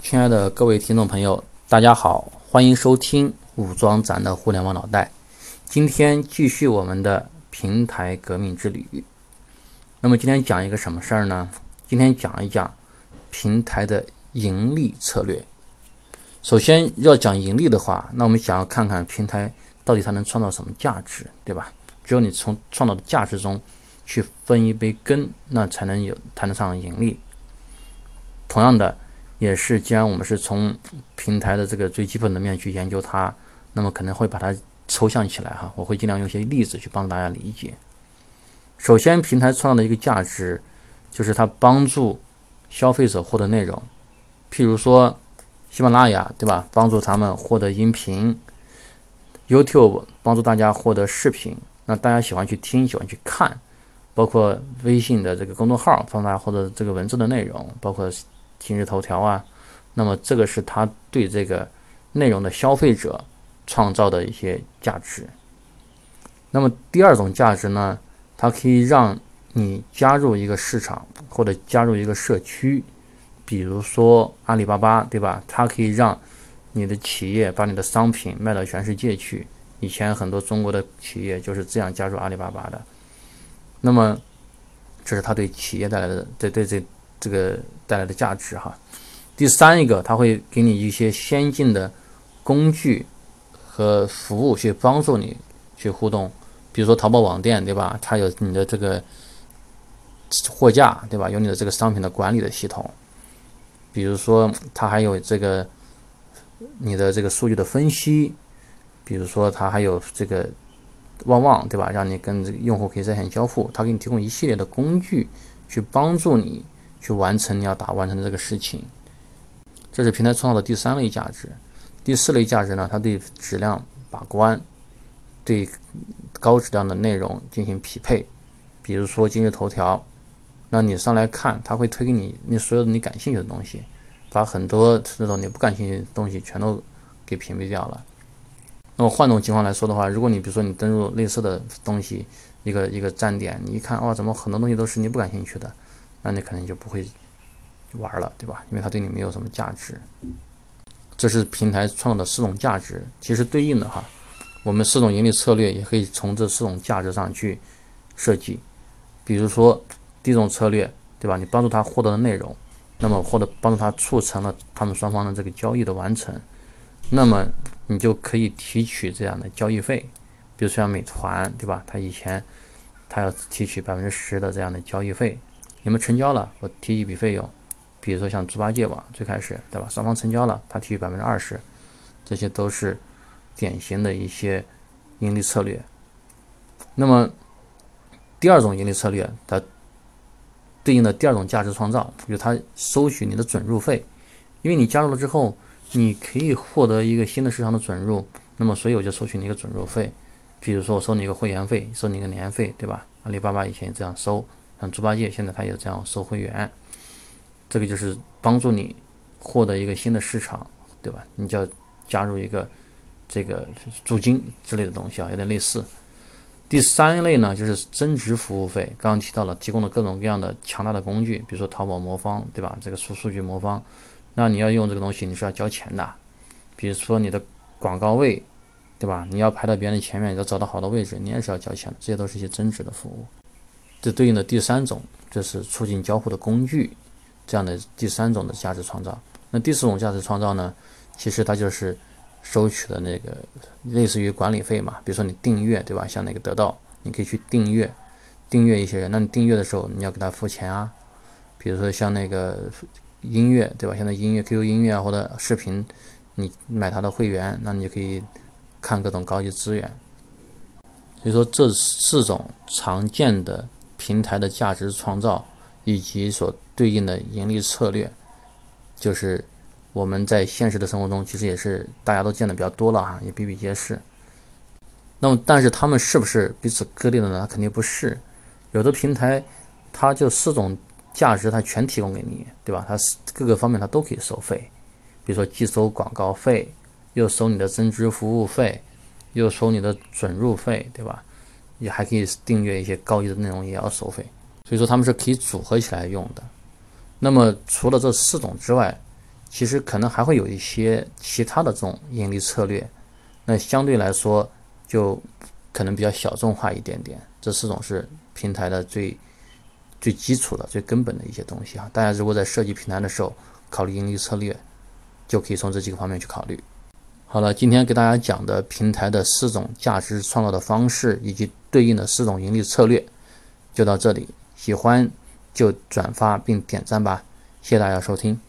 亲爱的各位听众朋友，大家好，欢迎收听武装咱的互联网脑袋。今天继续我们的平台革命之旅。那么今天讲一个什么事儿呢？今天讲一讲平台的盈利策略。首先要讲盈利的话，那我们想要看看平台到底它能创造什么价值，对吧？只有你从创造的价值中去分一杯羹，那才能有谈得上盈利。同样的。也是，既然我们是从平台的这个最基本的面去研究它，那么可能会把它抽象起来哈。我会尽量用一些例子去帮大家理解。首先，平台创造的一个价值，就是它帮助消费者获得内容。譬如说，喜马拉雅对吧，帮助他们获得音频；YouTube 帮助大家获得视频。那大家喜欢去听，喜欢去看，包括微信的这个公众号，帮大家获得这个文字的内容，包括。今日头条啊，那么这个是他对这个内容的消费者创造的一些价值。那么第二种价值呢，它可以让你加入一个市场或者加入一个社区，比如说阿里巴巴，对吧？它可以让你的企业把你的商品卖到全世界去。以前很多中国的企业就是这样加入阿里巴巴的。那么这是它对企业带来的，对对这。这个带来的价值哈，第三一个，它会给你一些先进的工具和服务去帮助你去互动，比如说淘宝网店对吧？它有你的这个货架对吧？有你的这个商品的管理的系统，比如说它还有这个你的这个数据的分析，比如说它还有这个旺旺对吧？让你跟这个用户可以在线交互，它给你提供一系列的工具去帮助你。去完成你要打完成的这个事情，这是平台创造的第三类价值。第四类价值呢，它对质量把关，对高质量的内容进行匹配。比如说今日头条，那你上来看，它会推给你你所有的你感兴趣的东西，把很多那种你不感兴趣的东西全都给屏蔽掉了。那么换种情况来说的话，如果你比如说你登录类似的东西，一个一个站点，你一看哦，怎么很多东西都是你不感兴趣的？那你可能就不会玩了，对吧？因为它对你没有什么价值。这是平台创造的四种价值，其实对应的哈，我们四种盈利策略也可以从这四种价值上去设计。比如说第一种策略，对吧？你帮助他获得的内容，那么或者帮助他促成了他们双方的这个交易的完成，那么你就可以提取这样的交易费。比如说像美团，对吧？他以前他要提取百分之十的这样的交易费。你们成交了，我提一笔费用，比如说像猪八戒网最开始，对吧？双方成交了，他提百分之二十，这些都是典型的一些盈利策略。那么第二种盈利策略，它对应的第二种价值创造，就是它收取你的准入费，因为你加入了之后，你可以获得一个新的市场的准入，那么所以我就收取你一个准入费，比如说我收你一个会员费，收你一个年费，对吧？阿里巴巴以前也这样收。像猪八戒现在他也这样收会员，这个就是帮助你获得一个新的市场，对吧？你就要加入一个这个租金之类的东西啊，有点类似。第三类呢，就是增值服务费。刚刚提到了，提供了各种各样的强大的工具，比如说淘宝魔方，对吧？这个数数据魔方，那你要用这个东西，你是要交钱的。比如说你的广告位，对吧？你要排到别人前面，你要找到好的位置，你也是要交钱的。这些都是一些增值的服务。这对应的第三种就是促进交互的工具，这样的第三种的价值创造。那第四种价值创造呢？其实它就是收取的那个类似于管理费嘛。比如说你订阅，对吧？像那个得到，你可以去订阅，订阅一些人。那你订阅的时候，你要给他付钱啊。比如说像那个音乐，对吧？现在音乐 QQ 音乐啊或者视频，你买他的会员，那你就可以看各种高级资源。所以说这四种常见的。平台的价值创造以及所对应的盈利策略，就是我们在现实的生活中其实也是大家都见的比较多了哈，也比比皆是。那么，但是他们是不是彼此割裂的呢？肯定不是。有的平台，它就四种价值，它全提供给你，对吧？它是各个方面它都可以收费，比如说既收广告费，又收你的增值服务费，又收你的准入费，对吧？也还可以订阅一些高级的内容，也要收费，所以说他们是可以组合起来用的。那么除了这四种之外，其实可能还会有一些其他的这种盈利策略，那相对来说就可能比较小众化一点点。这四种是平台的最最基础的、最根本的一些东西啊。大家如果在设计平台的时候考虑盈利策略，就可以从这几个方面去考虑。好了，今天给大家讲的平台的四种价值创造的方式以及对应的四种盈利策略，就到这里。喜欢就转发并点赞吧，谢谢大家收听。